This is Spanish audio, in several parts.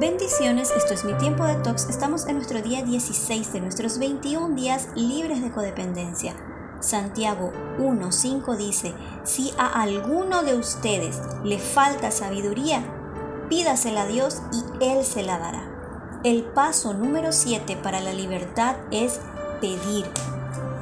Bendiciones, esto es mi tiempo de tox. Estamos en nuestro día 16 de nuestros 21 días libres de codependencia. Santiago 1.5 dice, si a alguno de ustedes le falta sabiduría, pídasela a Dios y Él se la dará. El paso número 7 para la libertad es pedir.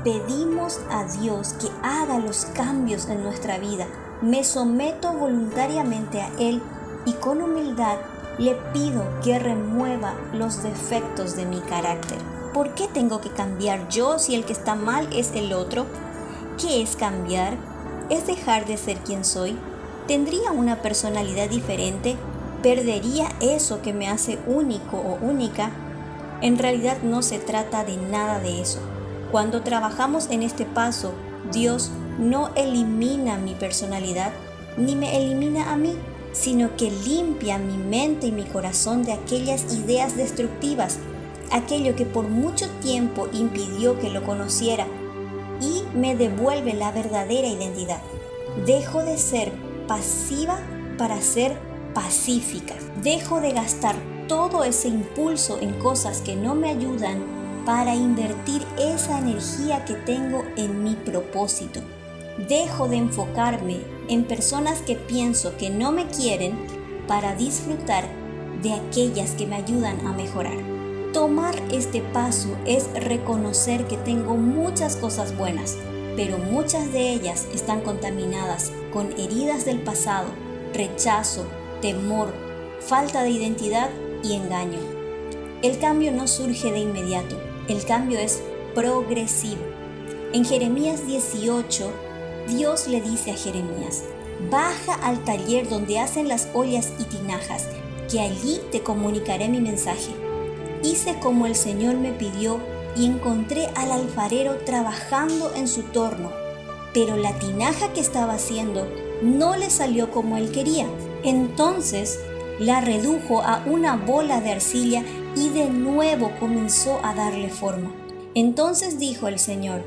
Pedimos a Dios que haga los cambios en nuestra vida. Me someto voluntariamente a Él y con humildad le pido que remueva los defectos de mi carácter. ¿Por qué tengo que cambiar yo si el que está mal es el otro? ¿Qué es cambiar? ¿Es dejar de ser quien soy? ¿Tendría una personalidad diferente? ¿Perdería eso que me hace único o única? En realidad no se trata de nada de eso. Cuando trabajamos en este paso, Dios no elimina mi personalidad ni me elimina a mí sino que limpia mi mente y mi corazón de aquellas ideas destructivas, aquello que por mucho tiempo impidió que lo conociera y me devuelve la verdadera identidad. Dejo de ser pasiva para ser pacífica. Dejo de gastar todo ese impulso en cosas que no me ayudan para invertir esa energía que tengo en mi propósito. Dejo de enfocarme en personas que pienso que no me quieren para disfrutar de aquellas que me ayudan a mejorar. Tomar este paso es reconocer que tengo muchas cosas buenas, pero muchas de ellas están contaminadas con heridas del pasado, rechazo, temor, falta de identidad y engaño. El cambio no surge de inmediato, el cambio es progresivo. En Jeremías 18 Dios le dice a Jeremías, baja al taller donde hacen las ollas y tinajas, que allí te comunicaré mi mensaje. Hice como el Señor me pidió y encontré al alfarero trabajando en su torno, pero la tinaja que estaba haciendo no le salió como él quería. Entonces la redujo a una bola de arcilla y de nuevo comenzó a darle forma. Entonces dijo el Señor,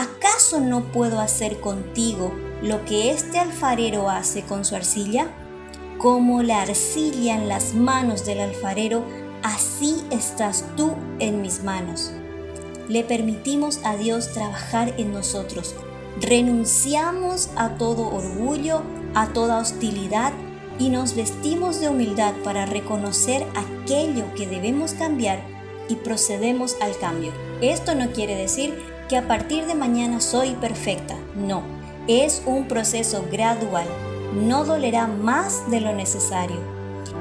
¿acaso no puedo hacer contigo lo que este alfarero hace con su arcilla? Como la arcilla en las manos del alfarero, así estás tú en mis manos. Le permitimos a Dios trabajar en nosotros. Renunciamos a todo orgullo, a toda hostilidad y nos vestimos de humildad para reconocer aquello que debemos cambiar y procedemos al cambio. Esto no quiere decir que a partir de mañana soy perfecta. No, es un proceso gradual. No dolerá más de lo necesario.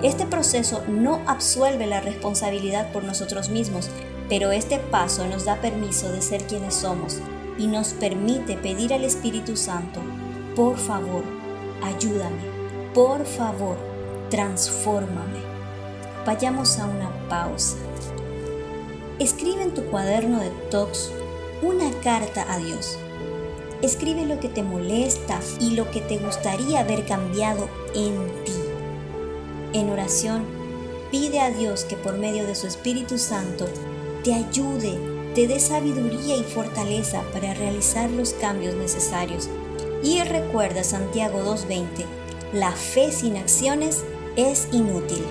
Este proceso no absuelve la responsabilidad por nosotros mismos, pero este paso nos da permiso de ser quienes somos y nos permite pedir al Espíritu Santo, por favor, ayúdame, por favor, transfórmame. Vayamos a una pausa. Escribe en tu cuaderno de talks una carta a Dios. Escribe lo que te molesta y lo que te gustaría ver cambiado en ti. En oración, pide a Dios que por medio de su Espíritu Santo te ayude, te dé sabiduría y fortaleza para realizar los cambios necesarios. Y recuerda Santiago 2.20, la fe sin acciones es inútil.